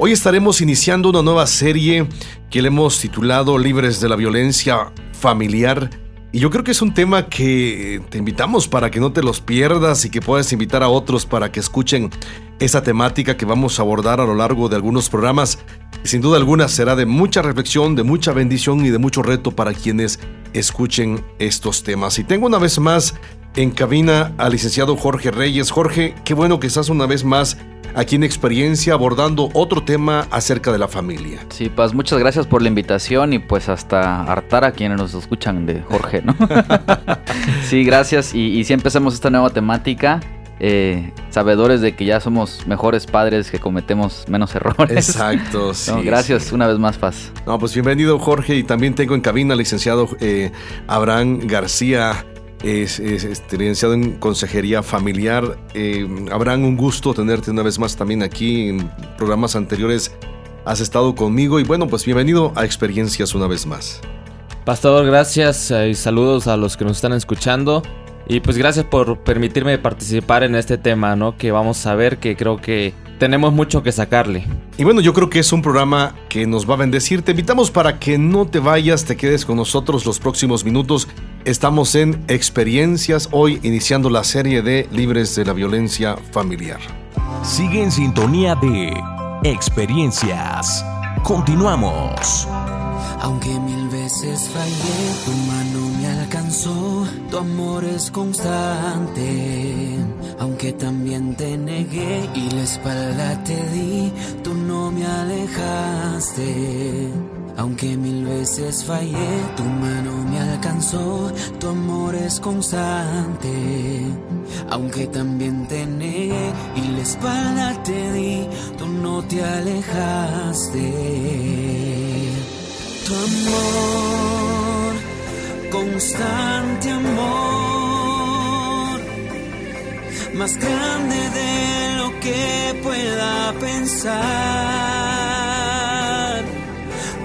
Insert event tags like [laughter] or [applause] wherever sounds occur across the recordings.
Hoy estaremos iniciando una nueva serie que le hemos titulado Libres de la Violencia Familiar y yo creo que es un tema que te invitamos para que no te los pierdas y que puedas invitar a otros para que escuchen esa temática que vamos a abordar a lo largo de algunos programas. Sin duda alguna será de mucha reflexión, de mucha bendición y de mucho reto para quienes escuchen estos temas. Y tengo una vez más en cabina al licenciado Jorge Reyes. Jorge, qué bueno que estás una vez más aquí en Experiencia abordando otro tema acerca de la familia. Sí, Paz, muchas gracias por la invitación y pues hasta hartar a quienes nos escuchan de Jorge, ¿no? [laughs] sí, gracias y, si empezamos esta nueva temática. Eh, sabedores de que ya somos mejores padres, que cometemos menos errores. Exacto, [laughs] sí. gracias una vez más, Paz. No, pues bienvenido, Jorge. Y también tengo en cabina al licenciado eh, Abraham García es, licenciado en consejería familiar. Eh, Abraham, un gusto tenerte una vez más también aquí en programas anteriores. Has estado conmigo y bueno, pues bienvenido a Experiencias una vez más. Pastor, gracias eh, y saludos a los que nos están escuchando. Y pues gracias por permitirme participar en este tema, ¿no? Que vamos a ver, que creo que tenemos mucho que sacarle. Y bueno, yo creo que es un programa que nos va a bendecir. Te invitamos para que no te vayas, te quedes con nosotros los próximos minutos. Estamos en Experiencias, hoy iniciando la serie de Libres de la Violencia Familiar. Sigue en sintonía de Experiencias. Continuamos. Aunque mil veces fallé, tu mano me alcanzó, tu amor es constante. Aunque también te negué y la espalda te di, tú no me alejaste. Aunque mil veces fallé, tu mano me alcanzó, tu amor es constante. Aunque también te negué y la espalda te di, tú no te alejaste. Tu amor, constante amor, más grande de lo que pueda pensar.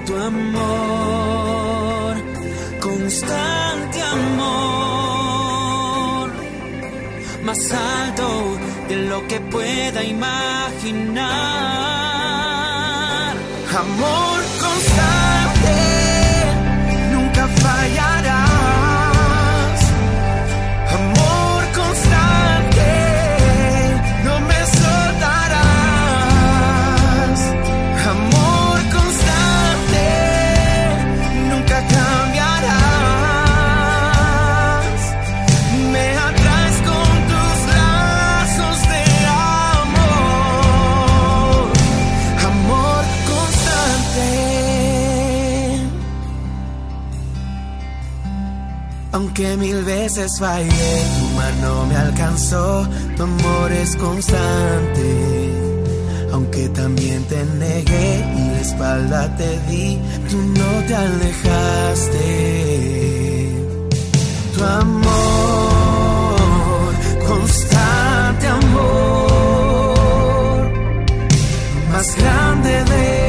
Tu amor, constante amor, más alto de lo que pueda imaginar. Amor constante, Aunque mil veces fallé, tu mano me alcanzó, tu amor es constante. Aunque también te negué y la espalda te di, tú no te alejaste. Tu amor, constante amor, más grande de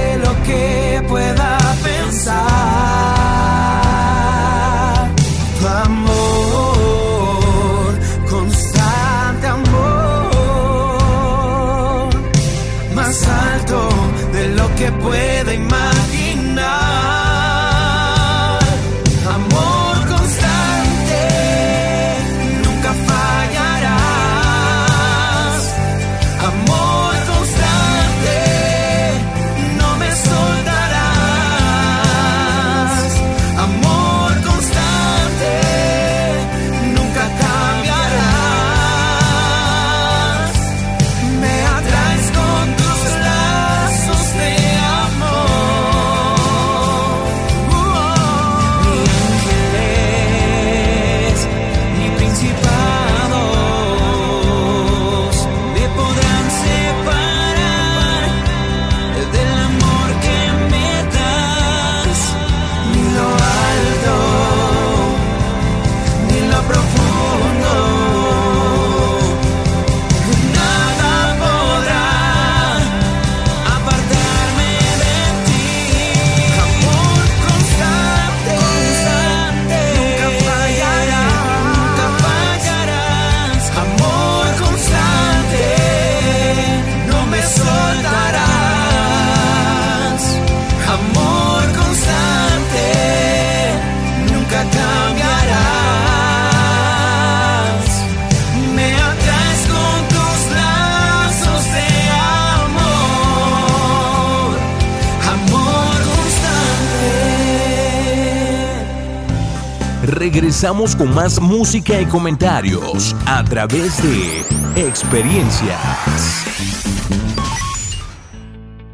Regresamos con más música y comentarios a través de experiencias.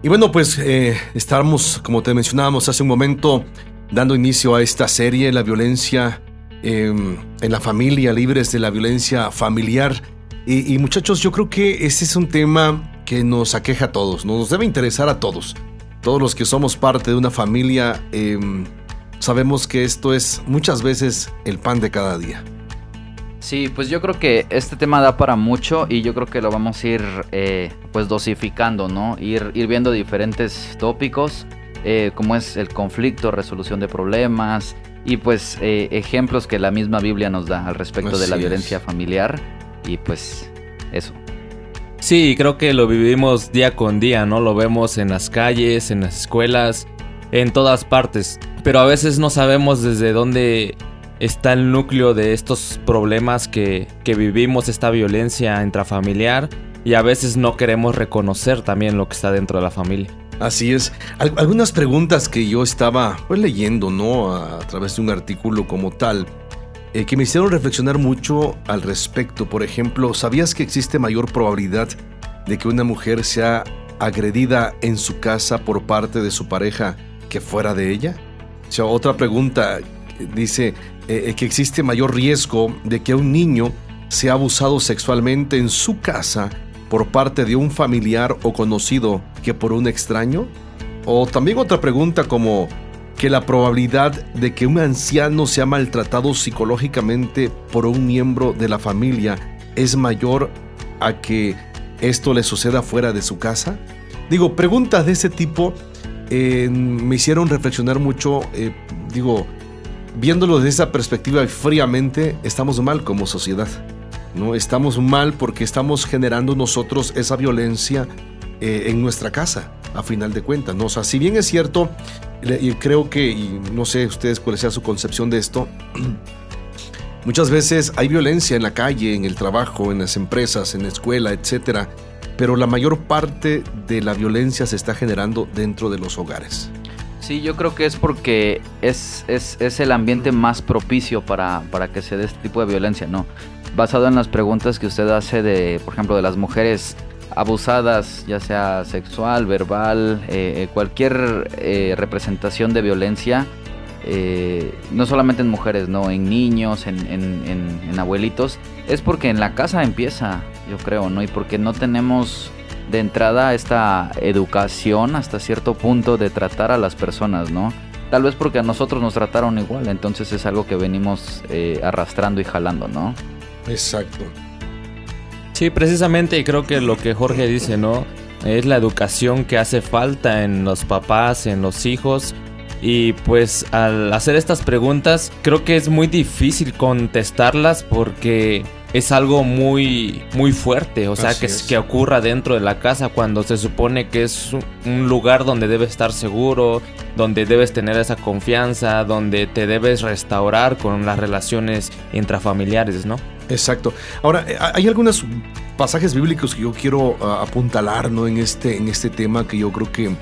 Y bueno, pues eh, estamos, como te mencionábamos hace un momento, dando inicio a esta serie, la violencia em, en la familia, libres de la violencia familiar. Y, muchachos, yo creo que ese es un tema que nos aqueja a todos, nos debe interesar a todos. Todos los que somos parte de una familia em, sabemos que esto es muchas veces el pan de cada día. Sí, pues yo creo que este tema da para mucho y yo creo que lo vamos a ir eh, pues dosificando, ¿no? Ir, ir viendo diferentes tópicos, eh, como es el conflicto, resolución de problemas y pues eh, ejemplos que la misma Biblia nos da al respecto de la violencia familiar y pues eso. Sí, creo que lo vivimos día con día, ¿no? Lo vemos en las calles, en las escuelas, en todas partes, pero a veces no sabemos desde dónde está el núcleo de estos problemas que, vivimos, esta violencia intrafamiliar y a veces no queremos reconocer también lo que está dentro de la familia. Así es. algunas preguntas que yo estaba pues, leyendo, ¿no? A, través de un artículo como tal, eh, que me hicieron reflexionar mucho al respecto. Por ejemplo, ¿sabías que existe mayor probabilidad de que una mujer sea agredida en su casa por parte de su pareja que fuera de ella? Otra pregunta dice, eh, que existe mayor riesgo de que un niño sea abusado sexualmente en su casa por parte de un familiar o conocido que por un extraño? O también otra pregunta como que la probabilidad de que un anciano sea maltratado psicológicamente por un miembro de la familia es mayor a que esto le suceda fuera de su casa? Digo, preguntas de ese tipo eh, me hicieron reflexionar mucho, eh, digo, viéndolo desde esa perspectiva fríamente, estamos mal como sociedad. ¿no? Estamos mal porque estamos generando nosotros esa violencia eh, en nuestra casa, a final de cuentas. ¿no? Si bien es cierto, y creo que, y no sé ustedes cuál sea su concepción de esto, [clears throat] muchas veces hay violencia en la calle, en el trabajo, en las empresas, en la escuela, etcétera, pero la mayor parte de la violencia se está generando dentro de los hogares. Sí, yo creo que es porque es, es, el ambiente más propicio para, que se dé este tipo de violencia, ¿no? Basado en las preguntas que usted hace de, por ejemplo, de las mujeres abusadas, ya sea sexual, verbal, eh, eh, cualquier eh, representación de violencia, no solamente en mujeres, no, en niños, en, en, abuelitos, es porque en la casa empieza, yo creo, ¿no? Y porque no tenemos de entrada esta educación hasta cierto punto de tratar a las personas, ¿no? Tal vez porque a nosotros nos trataron igual, entonces es algo que venimos eh, arrastrando y jalando, ¿no? Exacto. Sí, precisamente creo que lo que Jorge dice, ¿no? Es la educación que hace falta en los papás, en los hijos. Y pues al hacer estas preguntas creo que es muy difícil contestarlas porque es algo muy, muy fuerte, o sea, que, que ocurra dentro de la casa cuando se supone que es un lugar donde debes estar seguro, donde debes tener esa confianza, donde te debes restaurar con las relaciones intrafamiliares, ¿no? Exacto. Ahora, eh, hay algunos pasajes bíblicos que yo quiero ah, apuntalar, ¿no? En este, en este tema que yo creo que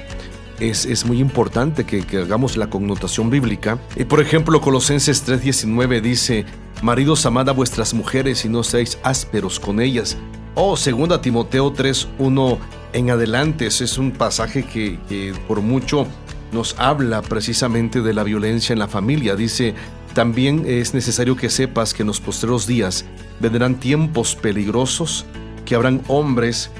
es, muy importante que, hagamos la connotación bíblica. Y por ejemplo, Colosenses 3:19 dice, Maridos, amad a vuestras mujeres y no seáis ásperos con ellas. O oh, 2 Timoteo 3:1 en adelante, es un pasaje que, por mucho nos habla precisamente de la violencia en la familia. Dice, también es necesario que sepas que en los postreros días vendrán tiempos peligrosos, que habrán hombres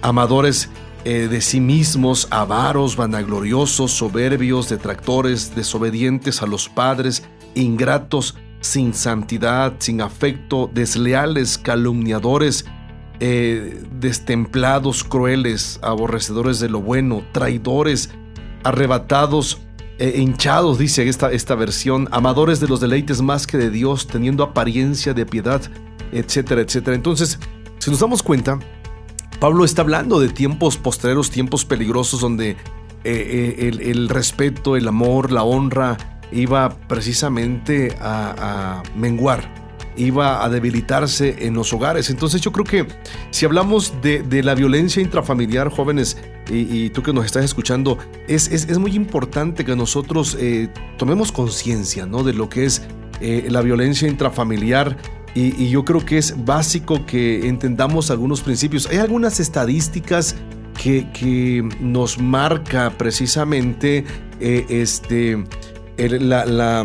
amadores eh, de sí mismos, avaros, vanagloriosos, soberbios, detractores, desobedientes a los padres, ingratos, sin santidad, sin afecto, desleales, calumniadores, eh, destemplados, crueles, aborrecedores de lo bueno, traidores, arrebatados, eh, hinchados, dice esta, esta versión, amadores de los deleites más que de Dios, teniendo apariencia de piedad, etcétera, etcétera. Entonces, si nos damos cuenta, Pablo está hablando de tiempos postreros, tiempos peligrosos donde eh, eh, el, respeto, el amor, la honra iba precisamente a, menguar, iba a debilitarse en los hogares. Entonces yo creo que si hablamos de, la violencia intrafamiliar, jóvenes, y, tú que nos estás escuchando, es, es, muy importante que nosotros eh, tomemos conciencia ¿no? de lo que es la violencia intrafamiliar. Y, yo creo que es básico que entendamos algunos principios. Hay algunas estadísticas que, nos marca precisamente eh, este, la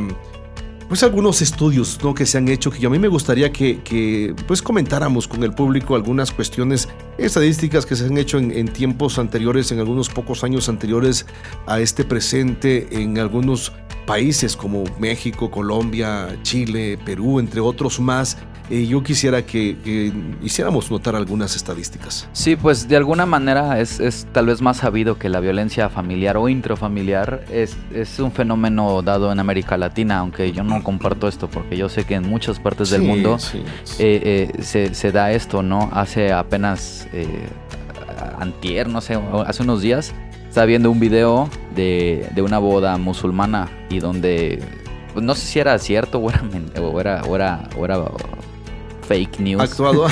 pues algunos estudios ¿no? que se han hecho que a mí me gustaría que, pues comentáramos con el público algunas cuestiones estadísticas que se han hecho en, tiempos anteriores, en algunos pocos años anteriores a este presente, en algunos países como México, Colombia, Chile, Perú, entre otros más, eh, yo quisiera que, hiciéramos notar algunas estadísticas. Sí, pues de alguna manera es, tal vez más sabido que la violencia familiar o intrafamiliar es, es, un fenómeno dado en América Latina, aunque yo no comparto esto porque yo sé que en muchas partes del mundo eh, eh, se, se, da esto, ¿no? Hace apenas antier, no sé, hace unos días, estaba viendo un video de, de una boda musulmana y donde pues, no sé si era cierto o era, o era, o era, o era fake news. Actuado.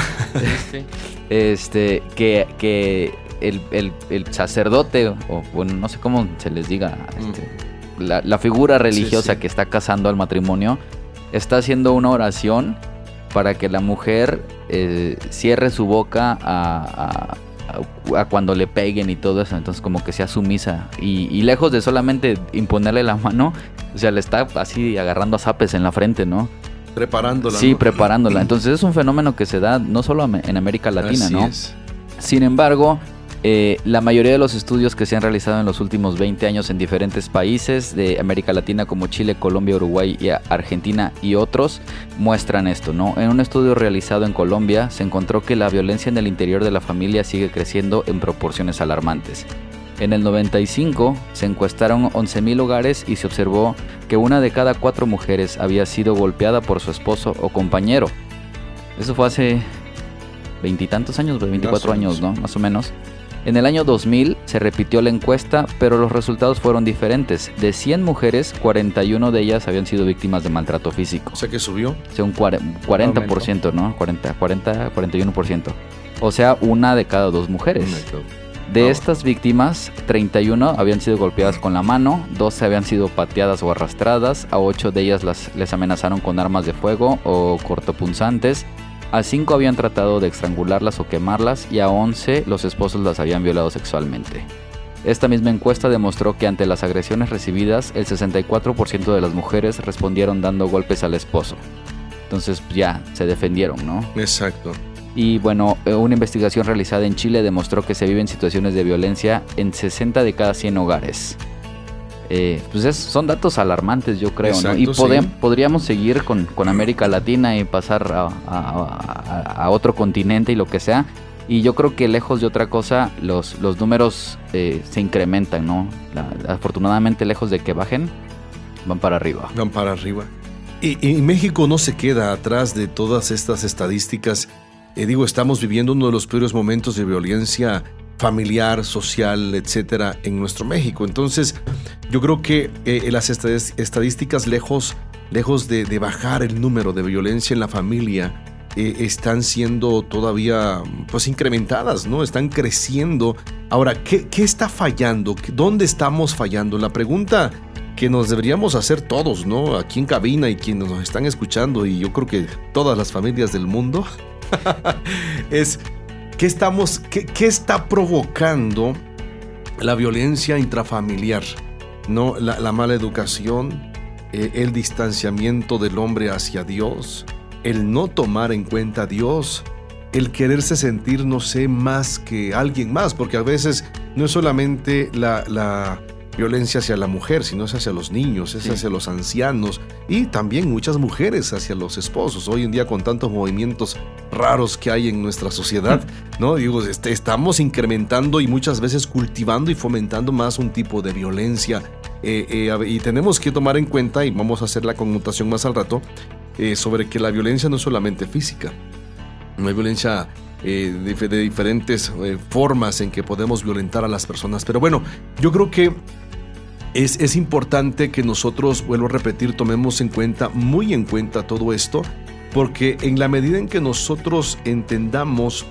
[laughs] este, que, que el, sacerdote, o bueno, no sé cómo se les diga, este, la, figura religiosa que está casando al matrimonio, está haciendo una oración para que la mujer eh, cierre su boca a, cuando le peguen y todo eso, entonces como que sea sumisa. Y, y, lejos de solamente imponerle la mano, o sea, le está así agarrando a zapes en la frente, ¿no? Preparándola. Sí, preparándola. [clears throat] Entonces es un fenómeno que se da no solo en América Latina, ¿no? Sin embargo, eh, la mayoría de los estudios que se han realizado en los últimos 20 años en diferentes países de América Latina como Chile, Colombia, Uruguay, y Argentina y otros muestran esto, ¿no? En un estudio realizado en Colombia se encontró que la violencia en el interior de la familia sigue creciendo en proporciones alarmantes. En el 95 se encuestaron 11.000 hogares y se observó que una de cada cuatro mujeres había sido golpeada por su esposo o compañero. Eso fue hace veintitantos años, 24 años, ¿no? Más o menos. En el año 2000 se repitió la encuesta, pero los resultados fueron diferentes. De 100 mujeres, 41 de ellas habían sido víctimas de maltrato físico. O sea que subió. O sea, un 40%, ¿no? 40, 40, 41%. O sea, una de cada dos mujeres. De estas víctimas, 31 habían sido golpeadas con la mano, 12 habían sido pateadas o arrastradas, a 8 de ellas las, les amenazaron con armas de fuego o cortopunzantes, a 5 habían tratado de estrangularlas o quemarlas y a 11 los esposos las habían violado sexualmente. Esta misma encuesta demostró que ante las agresiones recibidas, el 64% de las mujeres respondieron dando golpes al esposo. Entonces ya se defendieron, ¿no? Exacto. Y bueno, eh, una investigación realizada en Chile demostró que se viven situaciones de violencia en 60 de cada 100 hogares. Eh, pues son datos alarmantes, yo creo, ¿no? Y podríamos seguir con, América Latina y pasar a, otro continente y lo que sea. Y yo creo que lejos de otra cosa, los, los números eh, se incrementan, ¿no? afortunadamente, lejos de que bajen, van para arriba. Van para arriba. Y, y México no se queda atrás de todas estas estadísticas eh, digo, estamos viviendo uno de los peores momentos de violencia familiar, social, etcétera, en nuestro México. Entonces, yo creo que eh, las estadísticas, lejos, lejos de, bajar el número de violencia en la familia, eh, están siendo todavía pues incrementadas, ¿no? Están creciendo. Ahora, ¿qué, ¿qué, está fallando? ¿Dónde estamos fallando? La pregunta que nos deberíamos hacer todos, ¿no? Aquí en cabina y quienes nos están escuchando, y yo creo que todas las familias del mundo, [laughs] es ¿qué, estamos, qué, está provocando la violencia intrafamiliar? ¿No? La, mala educación, eh, el distanciamiento del hombre hacia Dios, el no tomar en cuenta a Dios, el quererse sentir, no sé, más que alguien más, porque a veces no es solamente la, la violencia hacia la mujer, sino es hacia los niños, es hacia los ancianos y también muchas mujeres hacia los esposos. Hoy en día con tantos movimientos raros que hay en nuestra sociedad, [laughs] ¿no? Digo, este, estamos incrementando y muchas veces cultivando y fomentando más un tipo de violencia. Eh, eh, y tenemos que tomar en cuenta, y vamos a hacer la conmutación más al rato, eh, sobre que la violencia no es solamente física. No hay violencia de, de, diferentes formas en que podemos violentar a las personas. Pero bueno, yo creo que es, importante que nosotros, vuelvo a repetir, tomemos en cuenta, muy en cuenta todo esto, porque en la medida en que nosotros entendamos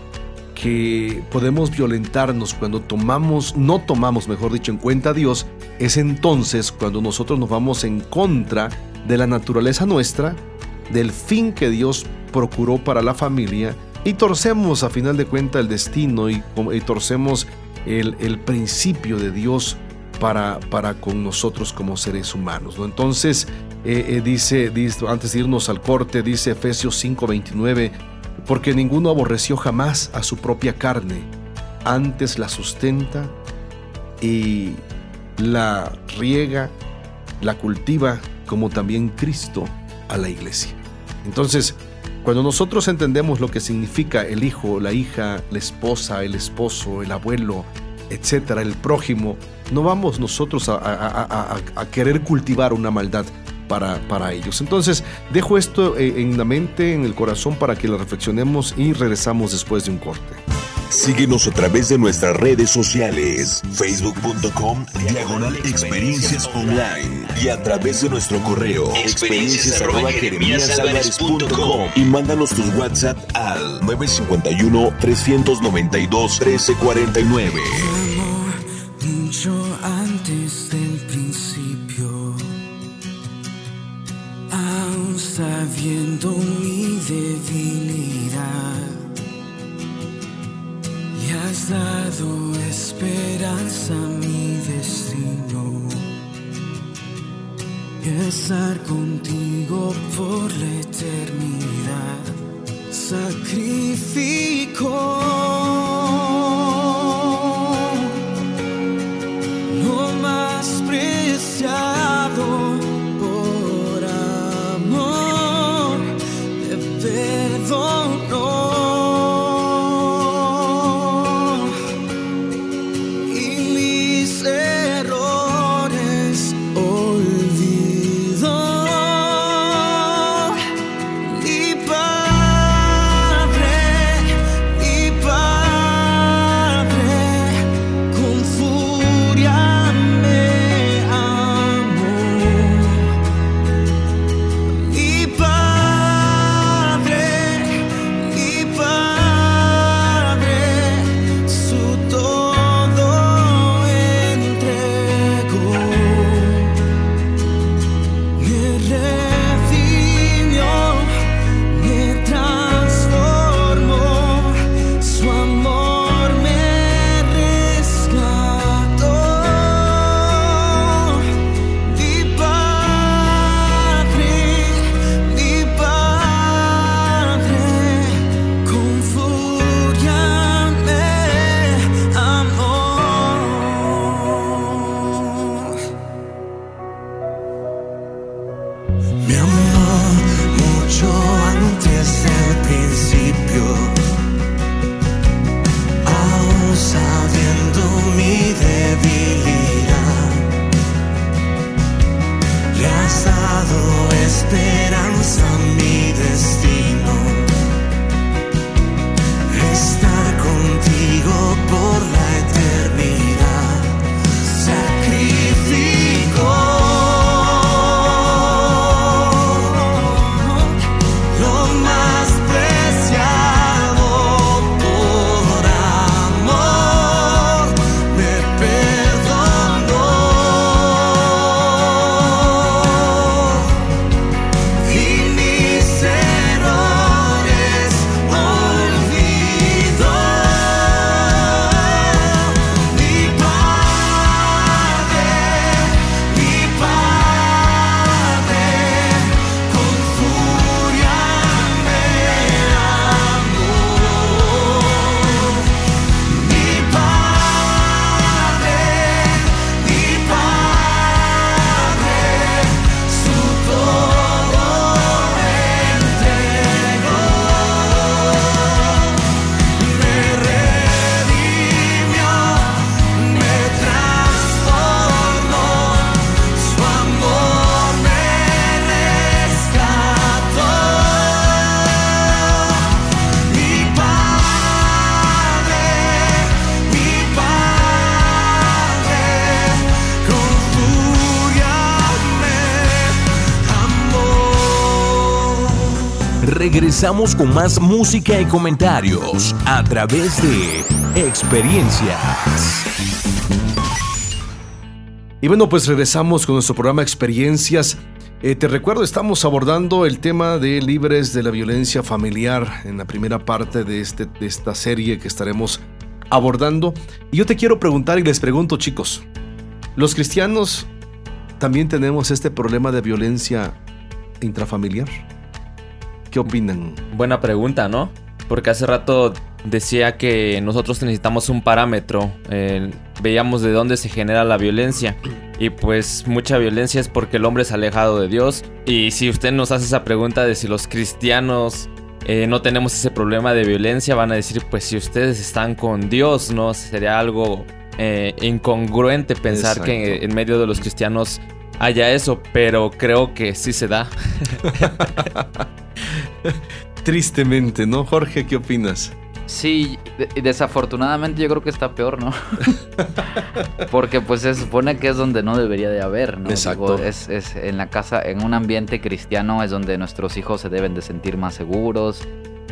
que podemos violentarnos cuando tomamos, no tomamos, mejor dicho, en cuenta a Dios, es entonces cuando nosotros nos vamos en contra de la naturaleza nuestra, del fin que Dios procuró para la familia y torcemos a final de cuentas el destino y, torcemos el, principio de Dios para, para, con nosotros como seres humanos. ¿no? Entonces, eh, eh, dice, antes de irnos al corte, dice Efesios 5:29, porque ninguno aborreció jamás a su propia carne, antes la sustenta y la riega, la cultiva, como también Cristo a la iglesia. Entonces, cuando nosotros entendemos lo que significa el hijo, la hija, la esposa, el esposo, el abuelo, etcétera, el prójimo, no vamos nosotros a, querer cultivar una maldad para, para, ellos. Entonces, dejo esto eh, en la mente, en el corazón, para que lo reflexionemos y regresamos después de un corte. Síguenos a través de nuestras redes sociales, facebook.com, diagonal experiencias online y a través de nuestro correo, experiencias y mándanos tus WhatsApp al 951-392-1349. Mucho antes del principio, aún sabiendo dado esperanza a mi destino. Estar contigo por la eternidad. Sacrifico. Regresamos con más música y comentarios a través de experiencias. Y bueno, pues regresamos con nuestro programa Experiencias. Eh, te recuerdo, estamos abordando el tema de libres de la violencia familiar en la primera parte de, este, de esta serie que estaremos abordando. Y yo te quiero preguntar y les pregunto, chicos, ¿los cristianos también tenemos este problema de violencia intrafamiliar? ¿Qué opinan? Buena pregunta, ¿no? Porque hace rato decía que nosotros necesitamos un parámetro. Eh, veíamos de dónde se genera la violencia. Y pues mucha violencia es porque el hombre es alejado de Dios. Y si usted nos hace esa pregunta de si los cristianos eh, no tenemos ese problema de violencia, van a decir, pues si ustedes están con Dios, ¿no? Sería algo eh, incongruente pensar que en medio de los cristianos haya eso, pero creo que sí se da. [laughs] [laughs] Tristemente, ¿no? Jorge, ¿qué opinas? Sí, desafortunadamente yo creo que está peor, ¿no? [laughs] Porque pues se supone que es donde no debería de haber, ¿no? Exacto. es, es, en la casa, en un ambiente cristiano es donde nuestros hijos se deben de sentir más seguros,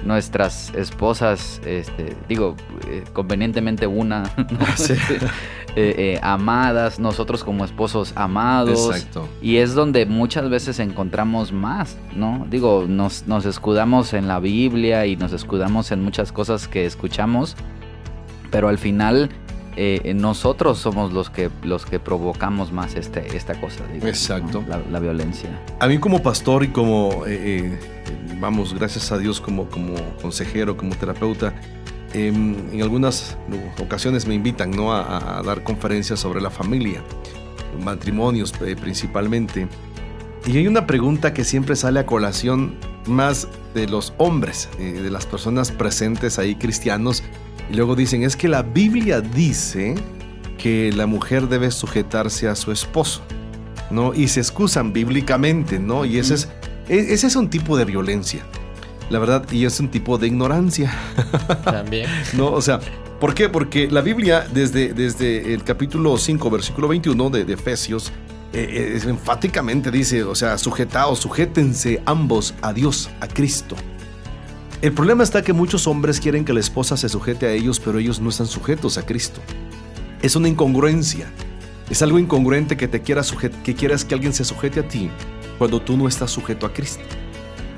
nuestras esposas, este, digo, eh, convenientemente una, [laughs] [laughs] eh, eh, amadas, nosotros como esposos amados. Exacto. Y es donde muchas veces encontramos más, ¿no? Digo, nos, nos escudamos en la Biblia y nos escudamos en muchas cosas que escuchamos, pero al final nosotros somos los que los que provocamos más este, esta cosa. Exacto. La, violencia. A mí como pastor y como vamos, gracias a Dios como, como consejero, como terapeuta, em, en algunas ocasiones me invitan ¿no? a, dar conferencias sobre la familia, matrimonios eh, principalmente. Y hay una pregunta que siempre sale a colación más de los hombres, eh, de las personas presentes ahí cristianos. Y luego dicen, es que la Biblia dice que la mujer debe sujetarse a su esposo, ¿no? Y se excusan bíblicamente, ¿no? Y ese es e, ese es un tipo de violencia. La verdad, y es un tipo de ignorancia. [laughs] También. no, o sea, ¿por qué? Porque la Biblia, desde, desde el capítulo 5, versículo 21 de, Efesios, eh, eh, enfáticamente dice, o sea, sujetaos, sujétense ambos a Dios, a Cristo. El problema está que muchos hombres quieren que la esposa se sujete a ellos, pero ellos no están sujetos a Cristo. Es una incongruencia. Es algo incongruente que te quieras que quieras que alguien se sujete a ti cuando tú no estás sujeto a Cristo.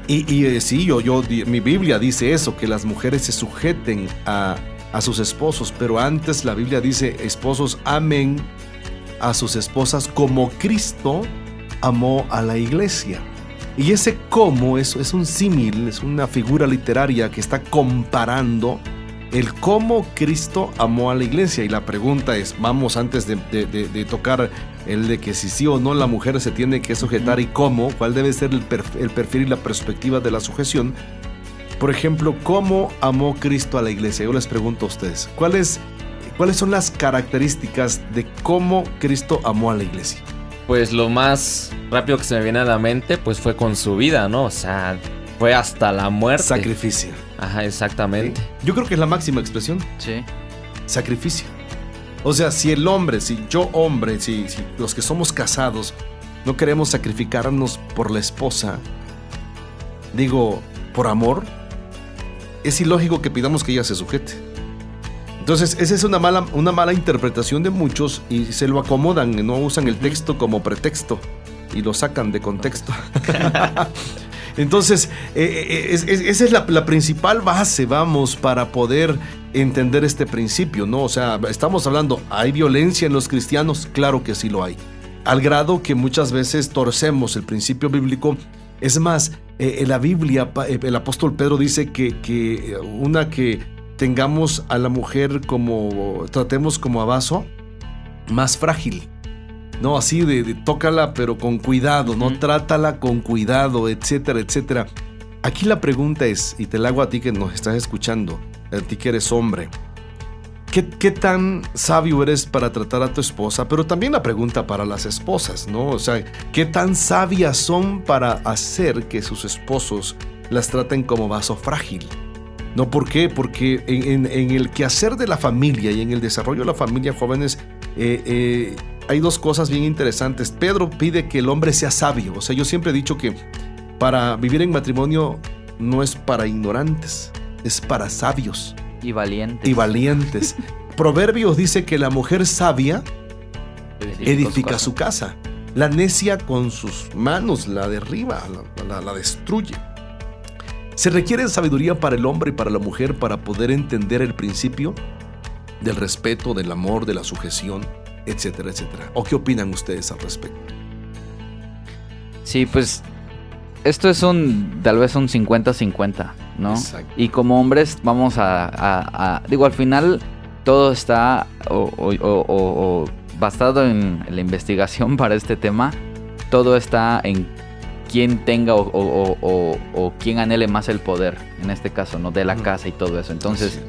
Y, y eh, sí, yo, yo, mi Biblia dice eso, que las mujeres se sujeten a, a sus esposos, pero antes la Biblia dice, esposos amen a sus esposas como Cristo amó a la iglesia. Y ese cómo es, es un símil, es una figura literaria que está comparando el cómo Cristo amó a la iglesia. Y la pregunta es, vamos antes de, tocar el de que si sí o no la mujer se tiene que sujetar y cómo, cuál debe ser el, perfil y la perspectiva de la sujeción. Por ejemplo, ¿cómo amó Cristo a la iglesia? Yo les pregunto a ustedes, ¿cuáles, ¿cuáles son las características de cómo Cristo amó a la iglesia? Pues lo más rápido que se me viene a la mente, pues fue con su vida, ¿no? O sea, fue hasta la muerte. Sacrificio. Ajá, exactamente. Yo creo que es la máxima expresión. Sí. Sacrificio. O sea, si el hombre, si yo hombre, si, los que somos casados no queremos sacrificarnos por la esposa, digo, por amor, es ilógico que pidamos que ella se sujete. Entonces, esa es una mala, una mala interpretación de muchos y se lo acomodan, no usan el texto como pretexto y lo sacan de contexto. [laughs] Entonces, eh, eh, esa es la, principal base, vamos, para poder entender este principio, ¿no? O sea, estamos hablando, ¿hay violencia en los cristianos? Claro que sí lo hay. Al grado que muchas veces torcemos el principio bíblico. Es más, eh, en la Biblia, el apóstol Pedro dice que, que una que tengamos a la mujer como, tratemos como a vaso, más frágil. No, así de, tócala pero con cuidado, no trátala con cuidado, etcétera, etcétera. Aquí la pregunta es, y te la hago a ti que nos estás escuchando, a ti que eres hombre, ¿qué, ¿qué, tan sabio eres para tratar a tu esposa? Pero también la pregunta para las esposas, ¿no? O sea, ¿qué tan sabias son para hacer que sus esposos las traten como vaso frágil? ¿No? ¿Por qué? Porque en, el quehacer de la familia y en el desarrollo de la familia, jóvenes, eh, eh, hay dos cosas bien interesantes. Pedro pide que el hombre sea sabio. O sea, yo siempre he dicho que para vivir en matrimonio no es para ignorantes, es para sabios. Y valientes. Y valientes. [laughs] Proverbios dice que la mujer sabia edifica su casa. La necia con sus manos la derriba, la, la destruye. Se requiere sabiduría para el hombre y para la mujer para poder entender el principio del respeto, del amor, de la sujeción, etcétera, etcétera. ¿O qué opinan ustedes al respecto? Sí, pues esto es un, tal vez un 50-50, ¿no? Exacto. Y como hombres vamos a, digo, al final todo está o, basado en la investigación [laughs] para este tema, todo está en quién tenga o, quién anhele más el poder, en este caso, ¿no? De la casa y todo eso. Entonces,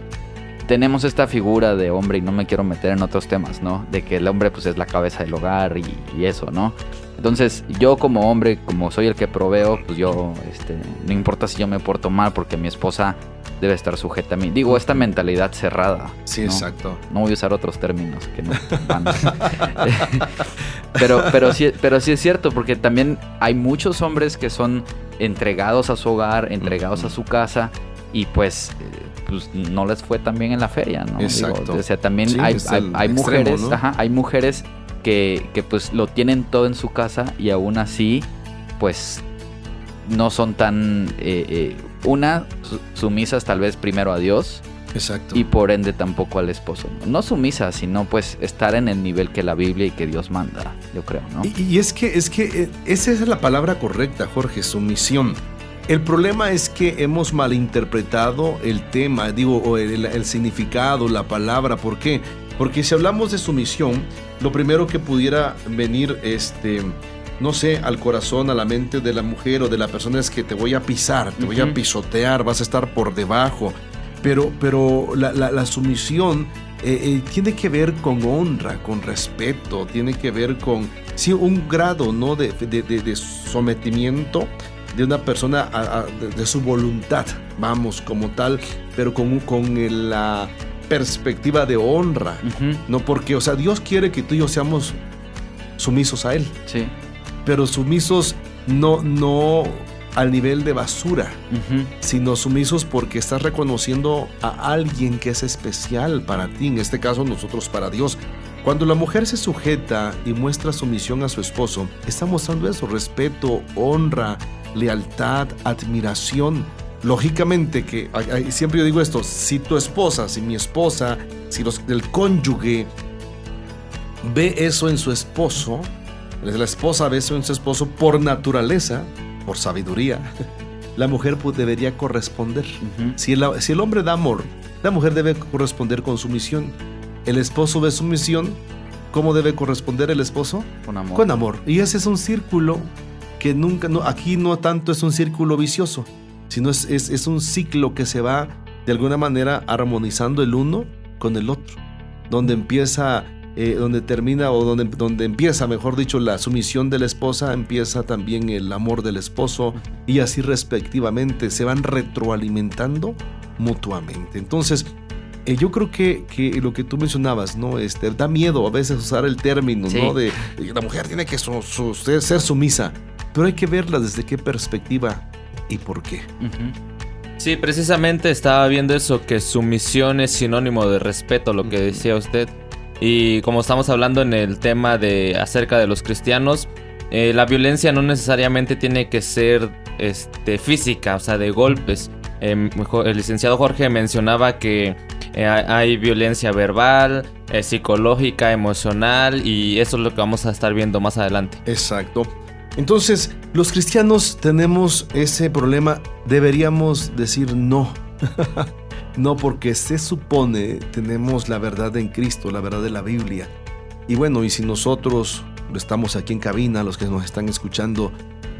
tenemos esta figura de hombre, y no me quiero meter en otros temas, ¿no? De que el hombre pues es la cabeza del hogar y, y eso, ¿no? Entonces, yo como hombre, como soy el que proveo, pues yo, este, no importa si yo me porto mal porque mi esposa debe estar sujeta a mí. Digo, esta mentalidad cerrada. Sí, exacto. No voy a usar otros términos que no [laughs] van. pero, pero, sí, pero sí es cierto, porque también hay muchos hombres que son entregados a su hogar, entregados a su casa, y pues, eh, pues no les fue tan bien en la feria, ¿no? Exacto. o sea, también hay, hay, mujeres, ajá, hay mujeres que, que pues lo tienen todo en su casa y aún así, pues no son tan, eh, eh, una, sumisas tal vez primero a Dios. Exacto. Y por ende tampoco al esposo. No sumisas, sino pues estar en el nivel que la Biblia y que Dios manda, yo creo, ¿no? Y, y es que, es que eh, esa es la palabra correcta, Jorge, sumisión. El problema es que hemos malinterpretado el tema, digo, o el, el, significado, la palabra. ¿Por qué? Porque si hablamos de sumisión, lo primero que pudiera venir, este, no sé, al corazón, a la mente de la mujer o de la persona es que te voy a pisar, te uh -huh. voy a pisotear, vas a estar por debajo. Pero, pero la, la, la sumisión eh, eh, tiene que ver con honra, con respeto, tiene que ver con, sí, un grado, ¿no? De, de, de, de sometimiento de una persona a, a, de, su voluntad, vamos, como tal, pero con, con la perspectiva de honra, uh -huh. no porque, o sea, Dios quiere que tú y yo seamos sumisos a Él, sí. Pero sumisos no, no al nivel de basura, uh -huh. sino sumisos porque estás reconociendo a alguien que es especial para ti, en este caso nosotros para Dios. Cuando la mujer se sujeta y muestra sumisión a su esposo, está mostrando eso, respeto, honra, lealtad, admiración. Lógicamente que siempre yo digo esto, si tu esposa, si mi esposa, si los, el cónyuge ve eso en su esposo, la esposa eso en su esposo por naturaleza, por sabiduría, la mujer pues, debería corresponder. Uh -huh. si, el, si el hombre da amor, la mujer debe corresponder con sumisión. El esposo ve sumisión, ¿cómo debe corresponder el esposo? Con amor. Con amor. Y ese es un círculo que nunca, no, aquí no tanto es un círculo vicioso, sino es, es, es, un ciclo que se va de alguna manera armonizando el uno con el otro, donde empieza, eh, donde termina o donde, donde empieza, mejor dicho, la sumisión de la esposa, empieza también el amor del esposo y así respectivamente se van retroalimentando mutuamente. Entonces, eh, yo creo que, que, lo que tú mencionabas, ¿no? Este, da miedo a veces usar el término, sí. ¿no? De, la mujer tiene que su, su, ser, ser sumisa, pero hay que verla desde qué perspectiva y por qué. Uh -huh. Sí, precisamente estaba viendo eso, que sumisión es sinónimo de respeto, lo que decía usted. Y como estamos hablando en el tema de acerca de los cristianos, eh, la violencia no necesariamente tiene que ser este, física, o sea, de golpes. Eh, el licenciado Jorge mencionaba que eh, hay violencia verbal, eh, psicológica, emocional y eso es lo que vamos a estar viendo más adelante. Exacto. Entonces, los cristianos tenemos ese problema, deberíamos decir no. [laughs] no porque se supone tenemos la verdad en Cristo, la verdad de la Biblia. Y bueno, y si nosotros estamos aquí en cabina, los que nos están escuchando,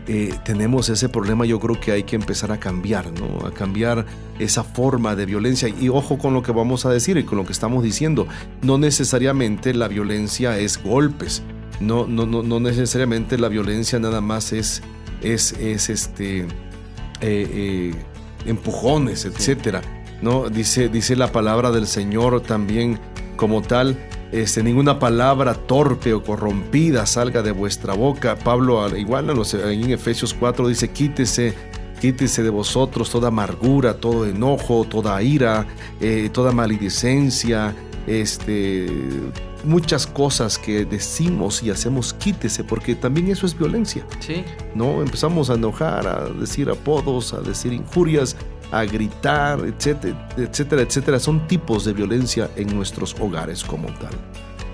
eh, tenemos ese problema, yo creo que hay que empezar a cambiar, ¿no? A cambiar esa forma de violencia. Y ojo con lo que vamos a decir y con lo que estamos diciendo. No necesariamente la violencia es golpes. No, no, no, no necesariamente la violencia nada más es, es, es este, eh, eh, empujones, etcétera. ¿No? Dice, dice la palabra del Señor también como tal. Este, ninguna palabra torpe o corrompida salga de vuestra boca. Pablo, igual en, Efesios 4 dice, quítese, quítese de vosotros toda amargura, todo enojo, toda ira, eh, toda maledicencia, este, muchas cosas que decimos y hacemos, quítese, porque también eso es violencia. Sí. ¿No? Empezamos a enojar, a decir apodos, a decir injurias, a gritar, etcétera, etcétera, etcétera. Son tipos de violencia en nuestros hogares como tal.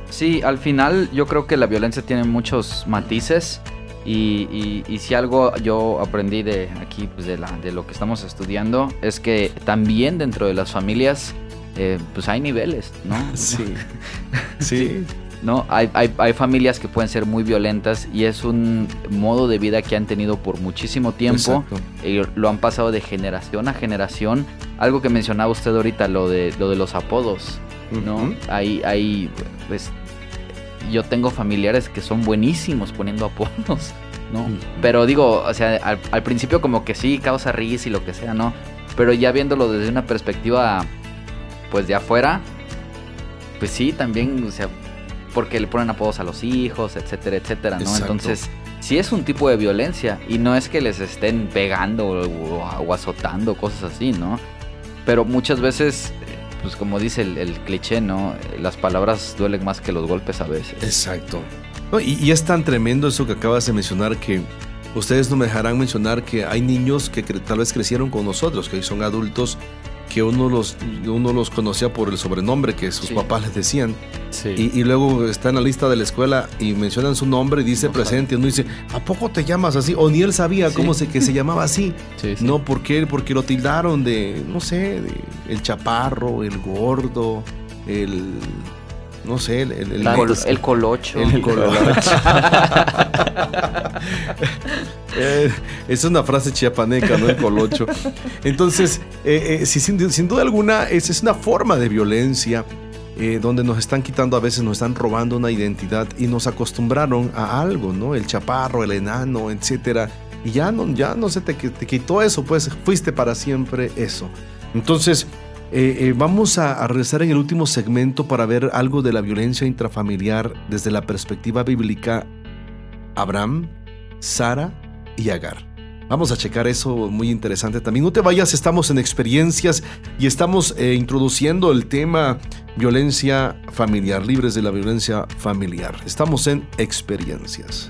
Sí, al final yo creo que la violencia tiene muchos matices y, si algo yo aprendí de aquí, pues de, la, de lo que estamos estudiando, es que también dentro de las familias, eh, pues hay niveles, ¿no? Sí. [laughs] sí. ¿No? Hay, hay, hay, familias que pueden ser muy violentas y es un modo de vida que han tenido por muchísimo tiempo y lo han pasado de generación a generación. Algo que mencionaba usted ahorita, lo de, lo de los apodos, ¿no? Hay, hay, pues, yo tengo familiares que son buenísimos poniendo apodos, ¿no? Pero digo, o sea, al, al principio como que sí, causa risa y lo que sea, ¿no? Pero ya viéndolo desde una perspectiva, pues de afuera, pues sí, también, o sea, porque le ponen apodos a los hijos, etcétera, etcétera, ¿no? Entonces, sí es un tipo de violencia y no es que les estén pegando o, azotando, cosas así, ¿no? Pero muchas veces, pues como dice el, cliché, ¿no? Las palabras duelen más que los golpes a veces. Exacto. y, y, es tan tremendo eso que acabas de mencionar que ustedes no me dejarán mencionar que hay niños que tal vez crecieron con nosotros, que son adultos que uno los, uno los conocía por el sobrenombre que sus papás les decían. Y, luego está en la lista de la escuela y mencionan su nombre y dice presente. Y uno dice, ¿a poco te llamas así? O ni él sabía cómo se, que se llamaba así. [laughs] No, ¿por qué? Porque lo tildaron de, no sé, de el chaparro, el gordo, el no sé, el, el, el, colocho. El [laughs] colocho. [laughs] Eh, es una frase chiapaneca, ¿no? El colocho. Entonces, eh, eh, sin, duda alguna, es, es una forma de violencia. donde nos están quitando a veces, nos están robando una identidad y nos acostumbraron a algo, ¿no? El chaparro, el enano, etcétera. Y ya no, ya no se te, te quitó eso, pues fuiste para siempre eso. Entonces, eh, eh, vamos a, regresar en el último segmento para ver algo de la violencia intrafamiliar desde la perspectiva bíblica Abraham, Sara y Agar. Vamos a checar eso muy interesante también. No te vayas, estamos en experiencias y estamos eh, introduciendo el tema violencia familiar, libres de la violencia familiar. Estamos en experiencias.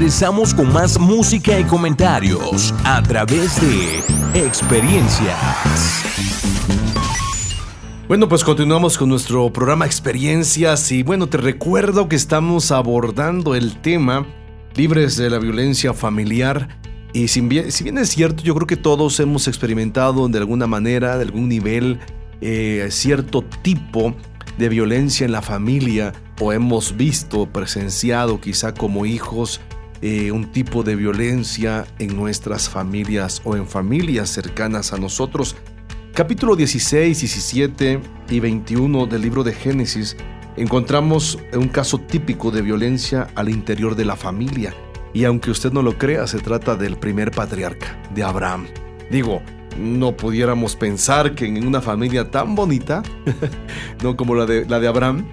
Regresamos con más música y comentarios a través de experiencias. Bueno, pues continuamos con nuestro programa Experiencias y bueno, te recuerdo que estamos abordando el tema libres de la violencia familiar y si bien, es cierto, yo creo que todos hemos experimentado de alguna manera, de algún nivel, eh, cierto tipo de violencia en la familia o hemos visto, presenciado quizá como hijos eh, un tipo de violencia en nuestras familias o en familias cercanas a nosotros. Capítulo 16, 17 y 21 del libro de Génesis encontramos un caso típico de violencia al interior de la familia. Y aunque usted no lo crea, se trata del primer patriarca, de Abraham. Digo, no pudiéramos pensar que en una familia tan bonita, [laughs] no como la de, la de Abraham,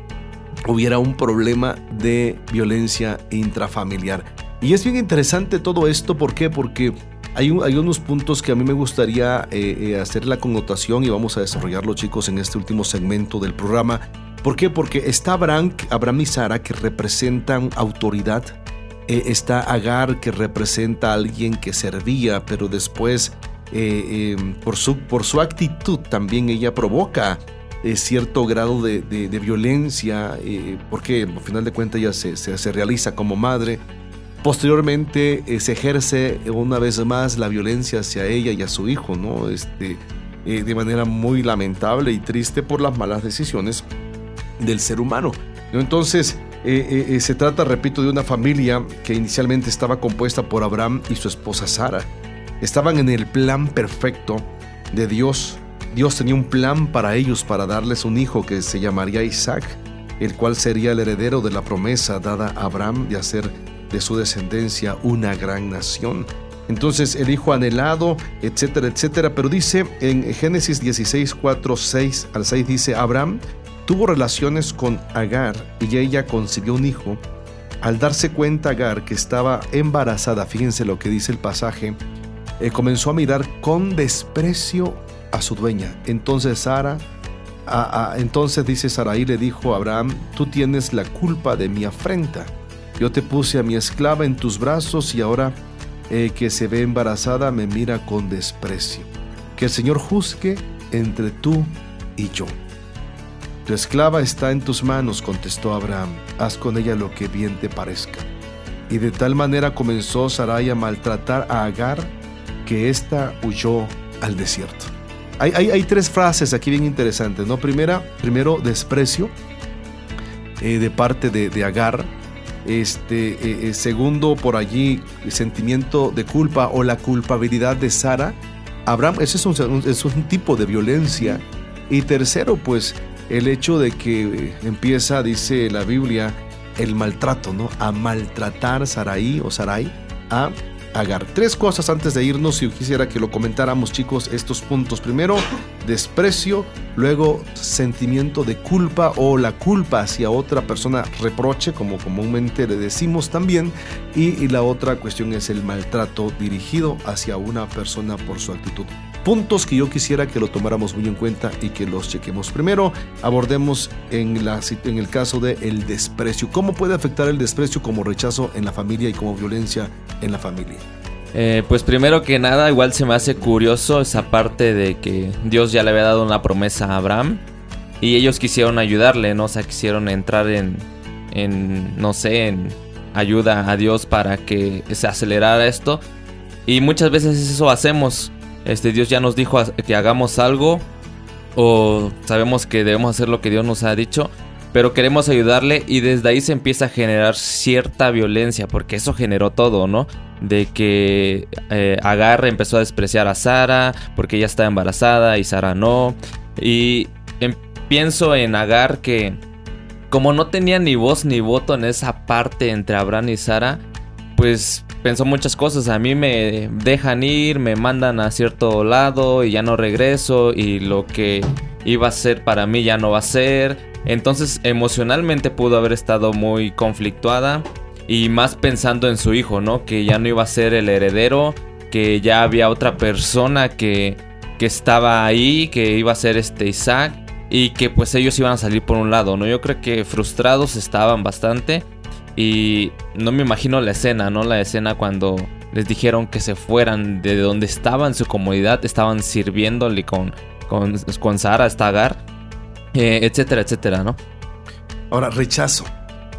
hubiera un problema de violencia intrafamiliar. Y es bien interesante todo esto, ¿por qué? Porque hay, un- unos puntos que a mí me gustaría eh, eh, hacer la connotación y vamos a desarrollarlo chicos en este último segmento del programa. ¿Por qué? Porque está Abraham, Abraham y Sara que representan autoridad. Eh, está Agar que representa a alguien que servía, pero después eh, por, su, por su actitud también ella provoca cierto grado de, violencia, eh, porque al final de cuentas ella se- se realiza como madre. Posteriormente eh, se ejerce una vez más la violencia hacia ella y a su hijo, ¿no? Este, eh, de manera muy lamentable y triste por las malas decisiones del ser humano. ¿no? Entonces, eh, se trata, repito, de una familia que inicialmente estaba compuesta por Abraham y su esposa Sara. Estaban en el plan perfecto de Dios. Dios tenía un plan para ellos, para darles un hijo que se llamaría Isaac, el cual sería el heredero de la promesa dada a Abraham de hacer de su descendencia una gran nación. Entonces el hijo anhelado, etcétera, etcétera. Pero dice en Génesis 16, 4, 6 al 6, dice, Abraham tuvo relaciones con Agar y ella concibió un hijo. Al darse cuenta Agar que estaba embarazada, fíjense lo que dice el pasaje, eh, comenzó a mirar con desprecio a su dueña. Entonces Sara, entonces dice Sarai le dijo a Abraham, tú tienes la culpa de mi afrenta. Yo te puse a mi esclava en tus brazos y ahora eh, que se ve embarazada me mira con desprecio. Que el Señor juzgue entre tú y yo. Tu esclava está en tus manos, contestó Abraham. Haz con ella lo que bien te parezca. Y de tal manera comenzó Sarai a maltratar a Agar que ésta huyó al desierto. Hay, tres frases aquí bien interesantes, ¿no? Primera, primero, desprecio eh, de parte de, de Agar. Este, eh, eh, segundo, por allí, sentimiento de culpa o la culpabilidad de Sara. Abraham, ese es un, un- es un tipo de violencia. Y tercero, pues, el hecho de que eh, empieza, dice la Biblia, el maltrato, ¿no? A maltratar Sarai o Sarai a Agar. Tres cosas antes de irnos, si quisiera que lo comentáramos, chicos, estos puntos. Primero, desprecio, luego sentimiento de culpa o la culpa hacia otra persona, reproche, como comúnmente le decimos también, y, y la otra cuestión es el maltrato dirigido hacia una persona por su actitud. Puntos que yo quisiera que lo tomáramos muy en cuenta y que los chequemos. Primero, abordemos en, la, en el caso del el desprecio. ¿Cómo puede afectar el desprecio como rechazo en la familia y como violencia en la familia? Eh, pues primero que nada, igual se me hace curioso esa parte de que Dios ya le había dado una promesa a Abraham y ellos quisieron ayudarle, ¿no? O sea, quisieron entrar en, en no sé, en ayuda a Dios para que se acelerara esto. Y muchas veces eso hacemos. Este Dios ya nos dijo que hagamos algo o sabemos que debemos hacer lo que Dios nos ha dicho, pero queremos ayudarle y desde ahí se empieza a generar cierta violencia, porque eso generó todo, ¿no? De que eh, Agar empezó a despreciar a Sara porque ella estaba embarazada y Sara no. Y em, pienso en Agar que como no tenía ni voz ni voto en esa parte entre Abraham y Sara, pues pensó muchas cosas. A mí me dejan ir, me mandan a cierto lado y ya no regreso y lo que iba a ser para mí ya no va a ser. Entonces emocionalmente pudo haber estado muy conflictuada y más pensando en su hijo, ¿no? Que ya no iba a ser el heredero, que ya había otra persona que, que estaba ahí, que iba a ser este Isaac y que pues ellos iban a salir por un lado, ¿no? Yo creo que frustrados estaban bastante y no me imagino la escena, ¿no? La escena cuando les dijeron que se fueran de donde estaban, su comodidad, estaban sirviéndole con, con, con eh, etcétera, etcétera, ¿no? Ahora, rechazo.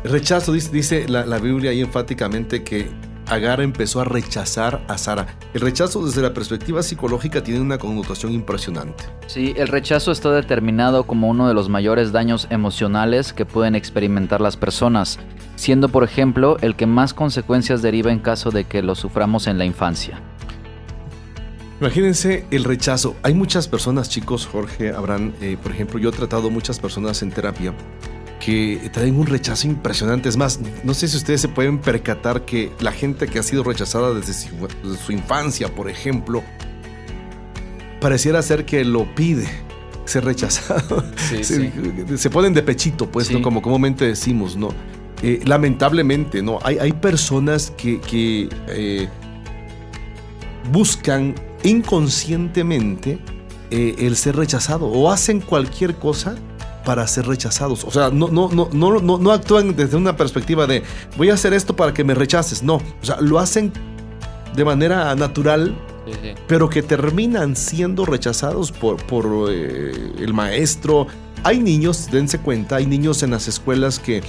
Rechazo, dice, dice la, la Biblia ahí enfáticamente que Agar empezó a rechazar a Sara. El rechazo desde la perspectiva psicológica tiene una connotación impresionante. Sí, el rechazo está determinado como uno de los mayores daños emocionales que pueden experimentar las personas, siendo por ejemplo el que más consecuencias deriva en caso de que lo suframos en la infancia. Imagínense el rechazo. Hay muchas personas, chicos, Jorge, Abraham, eh, por ejemplo, yo he tratado muchas personas en terapia que traen un rechazo impresionante. Es más, no sé si ustedes se pueden percatar que la gente que ha sido rechazada desde su, infancia, por ejemplo, pareciera ser que lo pide ser rechazado. [laughs] se, ponen de pechito, pues, como comúnmente decimos, ¿no? Eh, lamentablemente, ¿no? Hay, hay personas que, eh, buscan inconscientemente eh, el ser rechazado o hacen cualquier cosa para ser rechazados. O sea, no, no, no, no, no, no actúan desde una perspectiva de voy a hacer esto para que me rechaces. No, o sea, lo hacen de manera natural, pero que terminan siendo rechazados por, por eh, el maestro. Hay niños, dense cuenta, hay niños en las escuelas que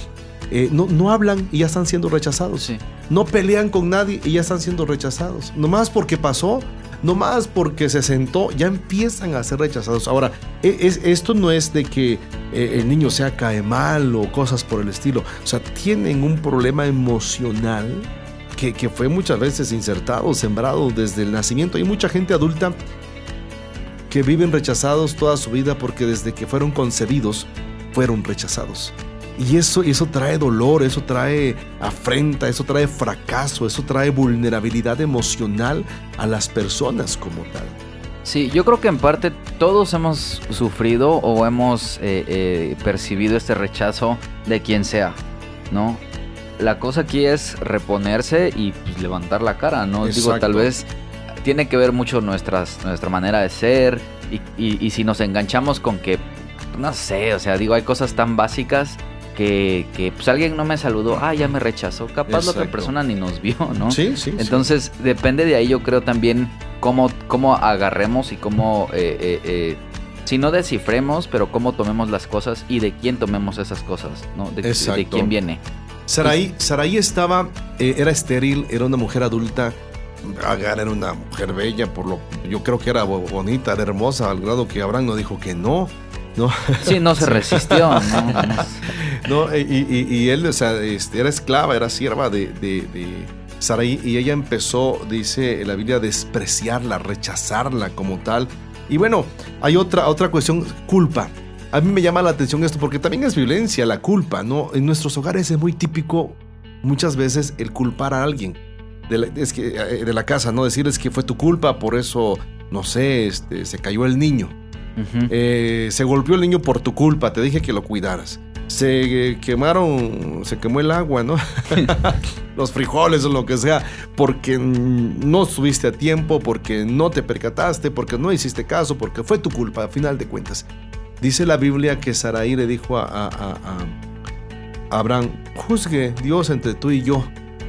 eh, no, no, hablan y ya están siendo rechazados. No pelean con nadie y ya están siendo rechazados. Nomás porque pasó, no más porque se sentó, ya empiezan a ser rechazados. Ahora, e, es, esto no es de que eh, el niño sea cae mal o cosas por el estilo. O sea, tienen un problema emocional que, que fue muchas veces insertado, sembrado desde el nacimiento. Hay mucha gente adulta que viven rechazados toda su vida porque desde que fueron concebidos fueron rechazados. Y eso, eso trae dolor, eso trae afrenta, eso trae fracaso, eso trae vulnerabilidad emocional a las personas como tal. Sí, yo creo que en parte todos hemos sufrido o hemos eh, eh, percibido este rechazo de quien sea, ¿no? La cosa aquí es reponerse y pues, levantar la cara, ¿no? Digo, tal vez tiene que ver mucho nuestras, nuestra manera de ser y, y si nos enganchamos con que, no sé, o sea, digo, hay cosas tan básicas que, pues alguien no me saludó, ah, ya me rechazó. Capaz la otra persona ni nos vio, ¿no? Sí, sí. Entonces, depende de ahí, yo creo también cómo, cómo agarremos y cómo, eh, eh, eh, si no descifremos, pero cómo tomemos las cosas y de quién tomemos esas cosas, ¿no? De, de quién viene. Saraí, Saraí estaba, era estéril, era una mujer adulta. Agar era una mujer bella, por lo yo creo que era bonita, era hermosa, al grado que Abraham no dijo que no. ¿No? Sí, no se [laughs] resistió, ¿no? y, él, o sea, este, era esclava, era sierva de, de, Sarai, y ella empezó, dice la Biblia, a despreciarla, rechazarla como tal. Y bueno, hay otra, otra cuestión, culpa. A mí me llama la atención esto porque también es violencia, la culpa, ¿no? En nuestros hogares es muy típico muchas veces el culpar a alguien de la, es que, eh, de la casa, ¿no? Decirles que fue tu culpa, por eso, no sé, este, se cayó el niño. Eh, se golpeó el niño por tu culpa, te dije que lo cuidaras. Se quemaron, se quemó el agua, ¿no? [laughs] Los frijoles o lo que sea, porque no estuviste a tiempo, porque no te percataste, porque no hiciste caso, porque fue tu culpa, a final de cuentas. Dice la Biblia que Saraí le dijo a, Abraham, juzgue Dios entre tú y yo,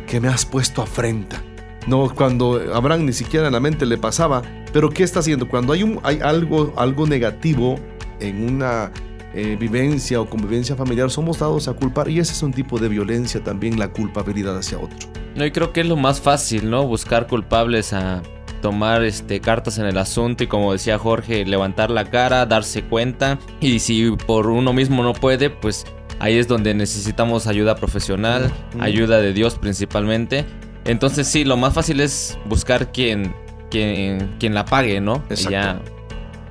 que me has puesto afrenta. No, cuando Abraham ni siquiera en la mente le pasaba. Pero ¿qué está haciendo? Cuando hay, un, hay algo, algo negativo en una eh, vivencia o convivencia familiar, somos dados a culpar. Y ese es un tipo de violencia también, la culpabilidad hacia otro. No, y creo que es lo más fácil, ¿no? Buscar culpables a tomar este, cartas en el asunto y como decía Jorge, levantar la cara, darse cuenta. Y si por uno mismo no puede, pues ahí es donde necesitamos ayuda profesional, ayuda de Dios principalmente. Entonces sí, lo más fácil es buscar quien, quien, quien la pague, ¿no? Ya.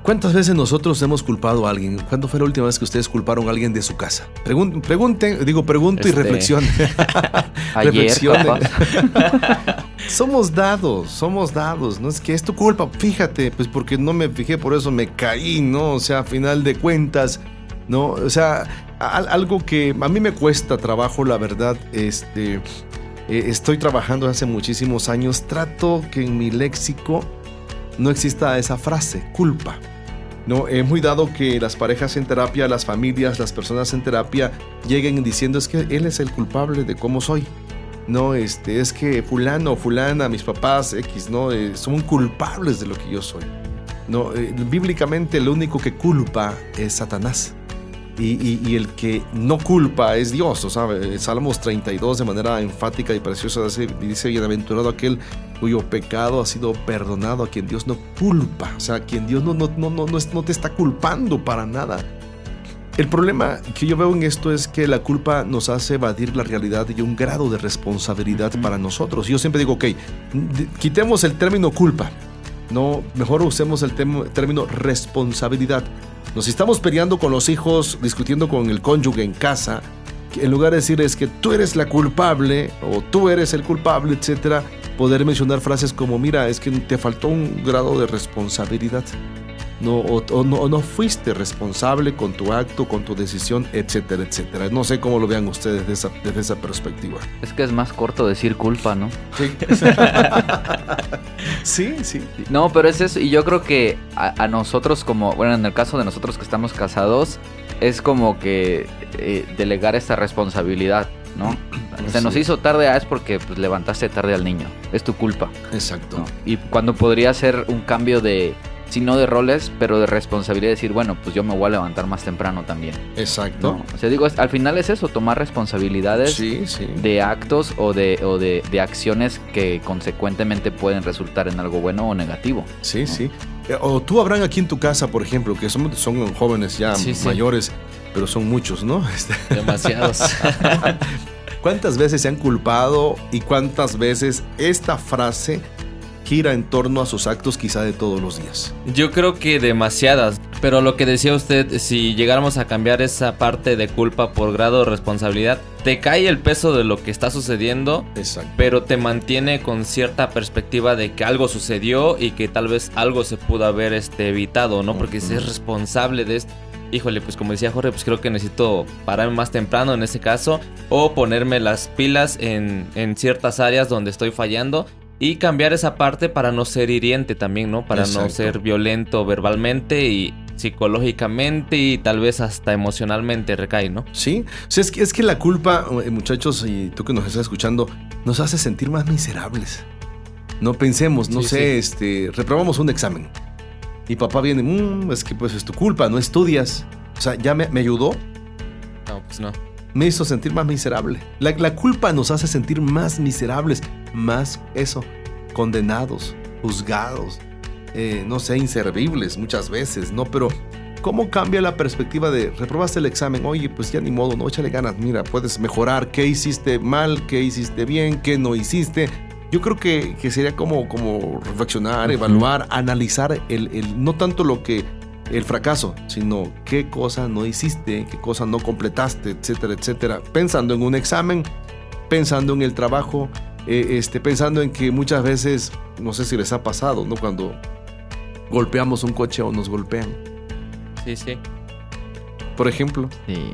¿Cuántas veces nosotros hemos culpado a alguien? ¿Cuándo fue la última vez que ustedes culparon a alguien de su casa? pregunten, digo, pregunto y este, reflexión. [laughs] Ayer, [laughs] somos dados, somos dados. No es que es tu culpa. Fíjate, pues porque no me fijé, por eso me caí, ¿no? O sea, a final de cuentas, ¿no? O sea, algo que a mí me cuesta trabajo, la verdad, este eh, estoy trabajando hace muchísimos años, trato que en mi léxico no exista esa frase, culpa. No, es muy dado que las parejas en terapia, las familias, las personas en terapia lleguen diciendo es que él es el culpable de cómo soy. No, este, es que fulano, fulana, mis papás, X, no, eh, son culpables de lo que yo soy. No, eh, bíblicamente lo único que culpa es Satanás y, el que no culpa es Dios. O sea, Salmos 32 de manera enfática y preciosa dice, bienaventurado aquel cuyo pecado ha sido perdonado, a quien Dios no culpa, o sea, a quien Dios no, no, no, no, no te está culpando para nada. El problema que yo veo en esto es que la culpa nos hace evadir la realidad y un grado de responsabilidad para nosotros. Yo siempre digo, ok, quitemos el término culpa, no, mejor usemos el término responsabilidad. Nos estamos peleando con los hijos, discutiendo con el cónyuge en casa, en lugar de decirles que tú eres la culpable o tú eres el culpable, etcétera, poder mencionar frases como, mira, es que te faltó un grado de responsabilidad no, o, no, no, fuiste responsable con tu acto, con tu decisión, etcétera, etcétera. No sé cómo lo vean ustedes desde esa, desde esa perspectiva. Es que es más corto decir culpa, ¿no? Sí. [laughs] sí, No, pero es eso. Y yo creo que a, nosotros como, bueno, en el caso de nosotros que estamos casados, es como que eh, delegar esta responsabilidad. ¿no? [clears throat] Se nos hizo tarde, ah, es porque pues, levantaste tarde al niño. Es tu culpa. Exacto. Y cuando podría ser un cambio de, sino de roles, pero de responsabilidad, decir, bueno, pues yo me voy a levantar más temprano también. Exacto. O sea, digo, al final es eso, tomar responsabilidades de actos o, de, o de, acciones que consecuentemente pueden resultar en algo bueno o negativo. Sí, sí. Eh, o tú, habrán aquí en tu casa, por ejemplo, que son, son jóvenes ya mayores, pero son muchos, ¿no? [laughs] Este, Demasiados. ¿Cuántas veces se han culpado y cuántas veces esta frase gira en torno a sus actos quizá de todos los días. Yo creo que demasiadas, pero lo que decía usted, si llegáramos a cambiar esa parte de culpa por grado de responsabilidad, te cae el peso de lo que está sucediendo, pero te mantiene con cierta perspectiva de que algo sucedió y que tal vez algo se pudo haber este, evitado, ¿no? Porque si es responsable de esto híjole, pues como decía Jorge, pues creo que necesito pararme más temprano en ese caso o ponerme las pilas en, en, ciertas áreas donde estoy fallando y cambiar esa parte para no ser hiriente también, ¿no? Para no ser violento verbalmente y psicológicamente y tal vez hasta emocionalmente recae, ¿no? Sí, o sea, es, que, es que la culpa, eh, muchachos, y tú que nos estás escuchando, nos hace sentir más miserables. No pensemos, no sé, este, reprobamos un examen. Y papá viene, mmm, es que pues es tu culpa, no estudias. O sea, ¿ya me, me ayudó? No, pues no me hizo sentir más miserable. La, culpa nos hace sentir más miserables, más eso, condenados, juzgados, eh, no sé, inservibles muchas veces, ¿no? Pero ¿cómo cambia la perspectiva de reprobaste el examen? Oye, pues ya ni modo, no, échale ganas, mira, puedes mejorar, qué hiciste mal, qué hiciste bien, qué no hiciste. Yo creo que, sería como, como reflexionar, evaluar, analizar el, el, no tanto lo que el fracaso, sino qué cosa no hiciste, qué cosa no completaste, etcétera, etcétera. Pensando en un examen, pensando en el trabajo, eh, este, pensando en que muchas veces, no sé si les ha pasado, ¿no? Cuando golpeamos un coche o nos golpean. Sí, sí. Por ejemplo. Sí.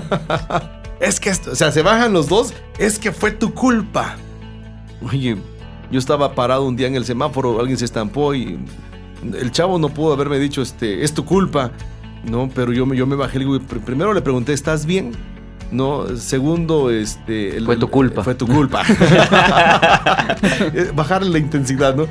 [laughs] es que, o sea, se bajan los dos, es que fue tu culpa. Oye, yo estaba parado un día en el semáforo, alguien se estampó y el chavo no pudo haberme dicho, este, es tu culpa. No, pero yo, yo me bajé y primero le pregunté, ¿estás bien? No, segundo, este. Fue tu culpa. Fue tu culpa. [laughs] Bajarle la intensidad, ¿no?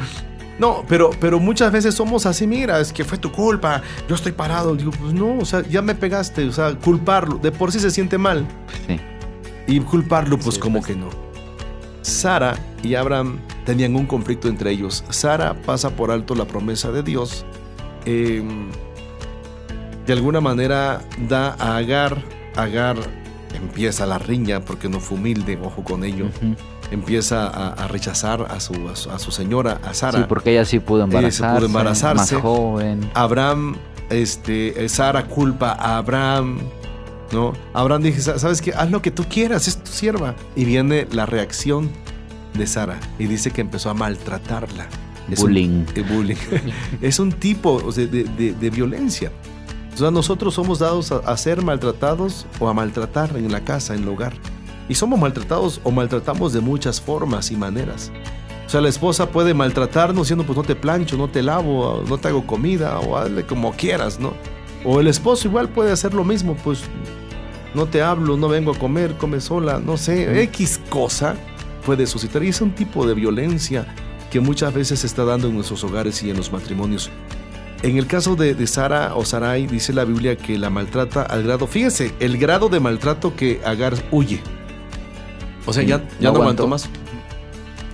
No, pero, pero muchas veces somos así, mira, es que fue tu culpa, yo estoy parado. Digo, pues no, o sea, ya me pegaste, o sea, culparlo, de por sí se siente mal. Sí. Y culparlo, pues como que no. Sara y Abraham tenían un conflicto entre ellos. Sara pasa por alto la promesa de Dios. eh, de alguna manera da a Agar. Agar empieza la riña porque no fue humilde, ojo con ello. Empieza a, a rechazar a su, a su, a su señora, a Sara. Sí, porque ella sí pudo sí embarazarse. pudo embarazarse. Más joven. Abraham, este, eh, Sara culpa a Abraham, ¿no? Abraham dice, "Sa- ¿sabes qué? Haz lo que tú quieras, es tu sierva. Y viene la reacción de Sara y dice que empezó a maltratarla. Es un- Bullying. eh, bullying. [laughs] es un tipo o sea, de, de- de violencia. O sea, nosotros somos dados a, a ser maltratados o a maltratar en la casa, en el hogar. Y somos maltratados o maltratamos de muchas formas y maneras. O sea, la esposa puede maltratarnos diciendo, pues no te plancho, no te lavo, no te hago comida, o hazle como quieras, ¿no? O el esposo igual puede hacer lo mismo, pues no te hablo, no vengo a comer, come sola, no sé, X cosa puede suscitar. Y es un tipo de violencia que muchas veces se está dando en nuestros hogares y en los matrimonios. En el caso de, de Sara o Sarai, dice la Biblia que la maltrata al grado, fíjese, el grado de maltrato que Agar huye. O sea, ya, no ya no aguantó. aguantó más.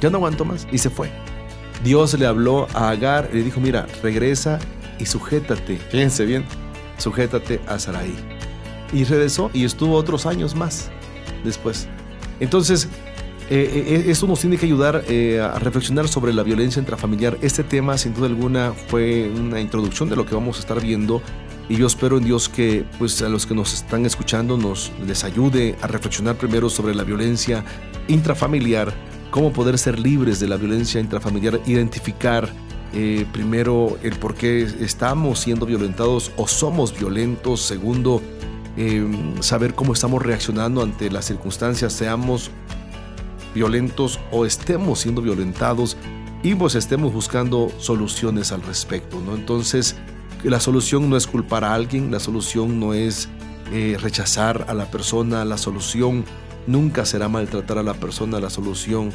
Ya no aguantó más y se fue. Dios le habló a Agar y le dijo, mira, regresa y sujétate, fíjense bien, sujétate a Sarai. Y regresó y estuvo otros años más después. Entonces, eh, eh, esto nos tiene que ayudar eh, a reflexionar sobre la violencia intrafamiliar. Este tema, sin duda alguna, fue una introducción de lo que vamos a estar viendo. Y yo espero en Dios que, pues, a los que nos están escuchando, nos les ayude a reflexionar primero sobre la violencia intrafamiliar, cómo poder ser libres de la violencia intrafamiliar, identificar eh, primero el por qué estamos siendo violentados o somos violentos. Segundo, eh, saber cómo estamos reaccionando ante las circunstancias, seamos violentos o estemos siendo violentados y pues estemos buscando soluciones al respecto, ¿no? Entonces, la solución no es culpar a alguien, la solución no es eh, rechazar a la persona, la solución nunca será maltratar a la persona, la solución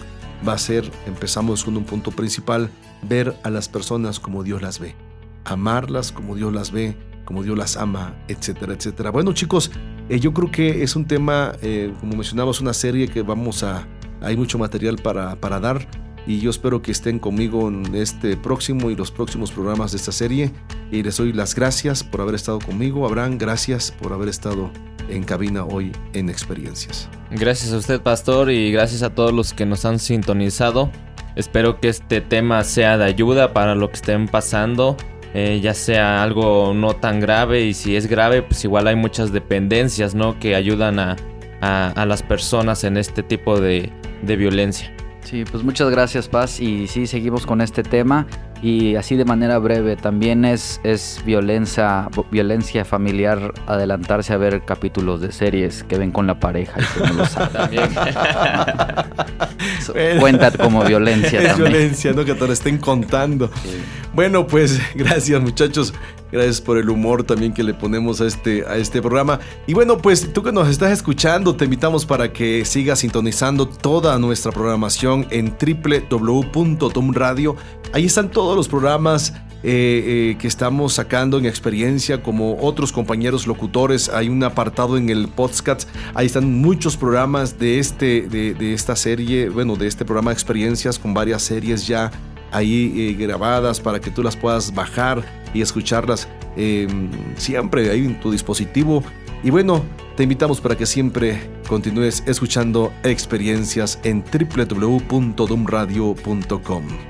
va a ser, empezamos con un punto principal, ver a las personas como Dios las ve, amarlas como Dios las ve, como Dios las ama, etcétera, etcétera. Bueno chicos, eh, yo creo que es un tema, eh, como mencionamos, una serie que vamos a, hay mucho material para, para dar y yo espero que estén conmigo en este próximo y los próximos programas de esta serie y les doy las gracias por haber estado conmigo. Abraham, gracias por haber estado en cabina hoy en Experiencias. Gracias a usted, pastor, y gracias a todos los que nos han sintonizado. Espero que este tema sea de ayuda para lo que estén pasando, eh, ya sea algo no tan grave y si es grave, pues igual hay muchas dependencias, ¿no? Que ayudan a, a- las personas en este tipo de, de violencia. Sí, pues muchas gracias, Paz. Y sí, seguimos con este tema. Y así de manera breve, también es, es violencia, violencia familiar adelantarse a ver capítulos de series que ven con la pareja y que no lo saben. [laughs] Cuenta como violencia Es también. violencia, ¿no? Que te lo estén contando. Bueno, pues gracias muchachos. Gracias por el humor también que le ponemos a este, a este programa. Y bueno, pues tú que nos estás escuchando, te invitamos para que sigas sintonizando toda nuestra programación en www.tomradio. Ahí están todos los programas eh, eh, que estamos sacando en experiencia, como otros compañeros locutores. Hay un apartado en el podcast. Ahí están muchos programas de, este, de, esta serie, bueno, de este programa de experiencias con varias series ya ahí eh, grabadas para que tú las puedas bajar y escucharlas eh, siempre ahí en tu dispositivo. Y bueno, te invitamos para que siempre continúes escuchando experiencias en www.dumradio.com.